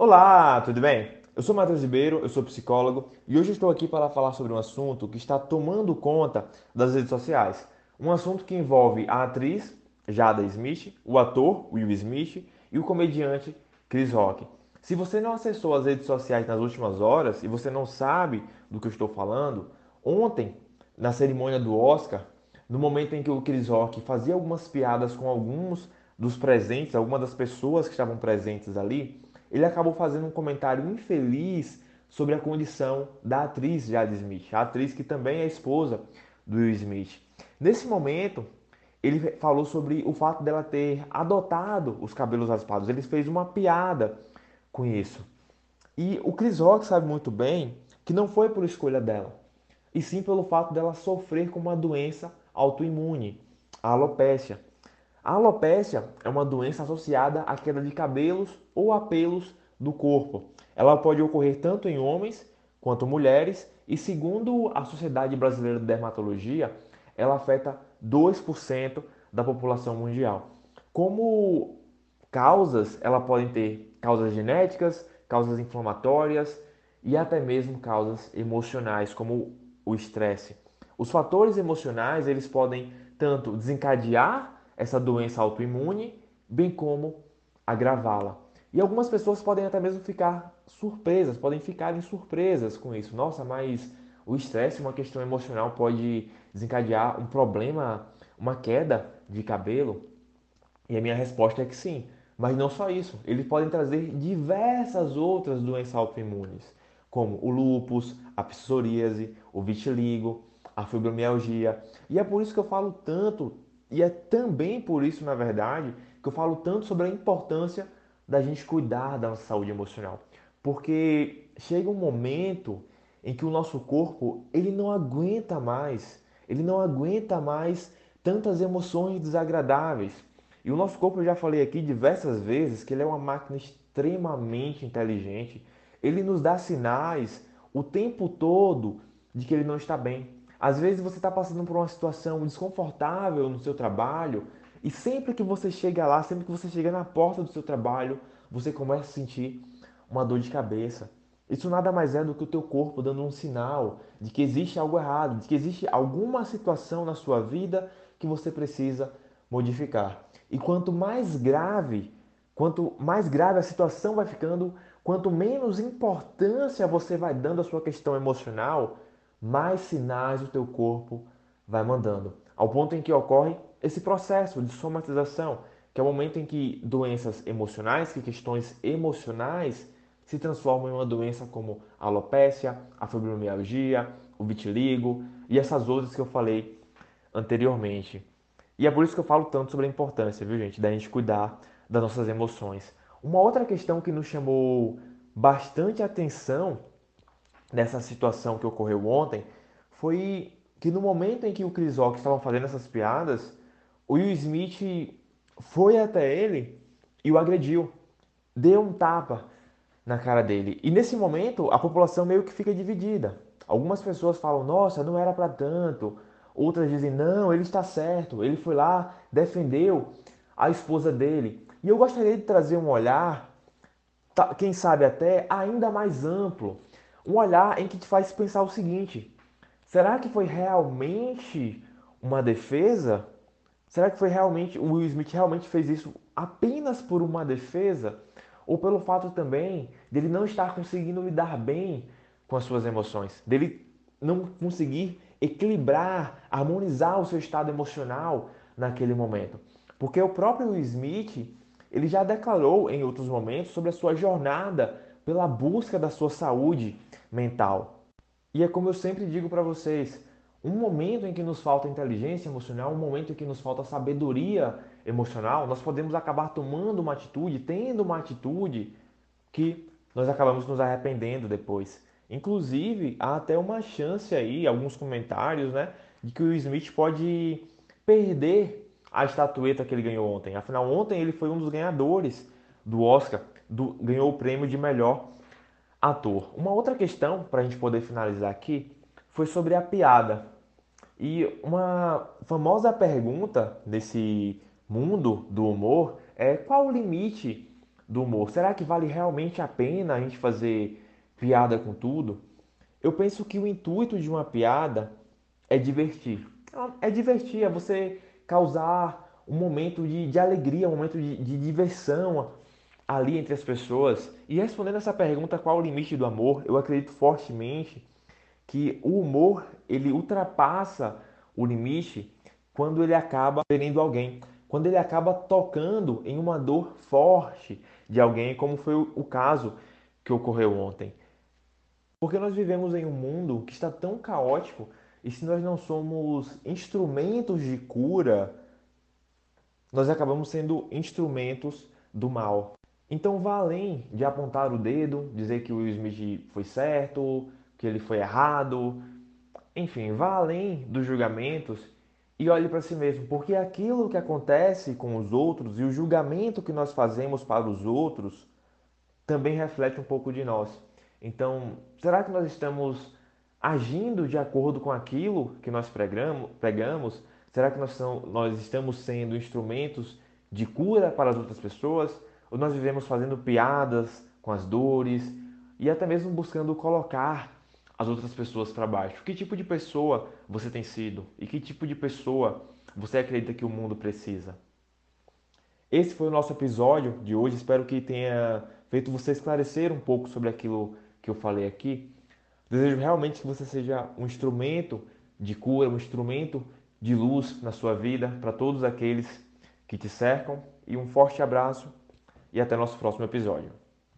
Olá, tudo bem? Eu sou Matheus Ribeiro, eu sou psicólogo e hoje estou aqui para falar sobre um assunto que está tomando conta das redes sociais. Um assunto que envolve a atriz Jada Smith, o ator Will Smith e o comediante Chris Rock. Se você não acessou as redes sociais nas últimas horas e você não sabe do que eu estou falando, ontem, na cerimônia do Oscar, no momento em que o Chris Rock fazia algumas piadas com alguns dos presentes, algumas das pessoas que estavam presentes ali, ele acabou fazendo um comentário infeliz sobre a condição da atriz Jade Smith, a atriz que também é esposa do Will Smith. Nesse momento, ele falou sobre o fato dela ter adotado os cabelos raspados. Ele fez uma piada com isso. E o Chris Rock sabe muito bem que não foi por escolha dela, e sim pelo fato dela sofrer com uma doença autoimune, a alopecia. A alopecia é uma doença associada à queda de cabelos ou a pelos do corpo. Ela pode ocorrer tanto em homens quanto mulheres e, segundo a Sociedade Brasileira de Dermatologia, ela afeta 2% da população mundial. Como causas, ela pode ter causas genéticas, causas inflamatórias e até mesmo causas emocionais, como o estresse. Os fatores emocionais, eles podem tanto desencadear essa doença autoimune, bem como agravá-la. E algumas pessoas podem até mesmo ficar surpresas, podem ficarem surpresas com isso. Nossa, mas o estresse, uma questão emocional, pode desencadear um problema, uma queda de cabelo? E a minha resposta é que sim. Mas não só isso, eles podem trazer diversas outras doenças autoimunes, como o lúpus, a psoríase, o vitiligo, a fibromialgia. E é por isso que eu falo tanto e é também por isso, na verdade, que eu falo tanto sobre a importância da gente cuidar da nossa saúde emocional. Porque chega um momento em que o nosso corpo, ele não aguenta mais, ele não aguenta mais tantas emoções desagradáveis. E o nosso corpo, eu já falei aqui diversas vezes, que ele é uma máquina extremamente inteligente. Ele nos dá sinais o tempo todo de que ele não está bem. Às vezes você está passando por uma situação desconfortável no seu trabalho e sempre que você chega lá, sempre que você chega na porta do seu trabalho, você começa a sentir uma dor de cabeça. Isso nada mais é do que o teu corpo dando um sinal de que existe algo errado, de que existe alguma situação na sua vida que você precisa modificar. E quanto mais grave, quanto mais grave a situação vai ficando, quanto menos importância você vai dando à sua questão emocional, mais sinais o teu corpo vai mandando. Ao ponto em que ocorre esse processo de somatização, que é o momento em que doenças emocionais, que questões emocionais se transformam em uma doença como a alopecia, a fibromialgia, o vitiligo e essas outras que eu falei anteriormente. E é por isso que eu falo tanto sobre a importância, viu, gente, da gente cuidar das nossas emoções. Uma outra questão que nos chamou bastante atenção nessa situação que ocorreu ontem foi que no momento em que o Chris Rock estavam fazendo essas piadas, o Will Smith foi até ele e o agrediu, deu um tapa na cara dele. E nesse momento a população meio que fica dividida. Algumas pessoas falam: "Nossa, não era para tanto". Outras dizem: "Não, ele está certo. Ele foi lá, defendeu a esposa dele". E eu gostaria de trazer um olhar, quem sabe até ainda mais amplo um olhar em que te faz pensar o seguinte: será que foi realmente uma defesa? Será que foi realmente o Will Smith realmente fez isso apenas por uma defesa ou pelo fato também dele não estar conseguindo lidar bem com as suas emoções, dele não conseguir equilibrar, harmonizar o seu estado emocional naquele momento? Porque o próprio Will Smith, ele já declarou em outros momentos sobre a sua jornada pela busca da sua saúde mental. E é como eu sempre digo para vocês, um momento em que nos falta inteligência emocional, um momento em que nos falta sabedoria emocional, nós podemos acabar tomando uma atitude, tendo uma atitude que nós acabamos nos arrependendo depois. Inclusive, há até uma chance aí, alguns comentários, né, de que o Smith pode perder a estatueta que ele ganhou ontem. Afinal, ontem ele foi um dos ganhadores do Oscar, do, ganhou o prêmio de melhor ator. Uma outra questão, para a gente poder finalizar aqui, foi sobre a piada. E uma famosa pergunta nesse mundo do humor é qual o limite do humor. Será que vale realmente a pena a gente fazer piada com tudo? Eu penso que o intuito de uma piada é divertir. É divertir, é você causar um momento de, de alegria, um momento de, de diversão ali entre as pessoas. E respondendo essa pergunta, qual o limite do amor? Eu acredito fortemente que o humor ele ultrapassa o limite quando ele acaba ferindo alguém, quando ele acaba tocando em uma dor forte de alguém, como foi o caso que ocorreu ontem. Porque nós vivemos em um mundo que está tão caótico e se nós não somos instrumentos de cura, nós acabamos sendo instrumentos do mal. Então vá além de apontar o dedo, dizer que o Will Smith foi certo, que ele foi errado. Enfim, vá além dos julgamentos e olhe para si mesmo, porque aquilo que acontece com os outros e o julgamento que nós fazemos para os outros também reflete um pouco de nós. Então, será que nós estamos agindo de acordo com aquilo que nós pregamos? Será que nós, nós estamos sendo instrumentos de cura para as outras pessoas? Ou nós vivemos fazendo piadas com as dores e até mesmo buscando colocar as outras pessoas para baixo? Que tipo de pessoa você tem sido? E que tipo de pessoa você acredita que o mundo precisa? Esse foi o nosso episódio de hoje. Espero que tenha feito você esclarecer um pouco sobre aquilo que eu falei aqui. Desejo realmente que você seja um instrumento de cura, um instrumento de luz na sua vida para todos aqueles que te cercam. E um forte abraço e até nosso próximo episódio.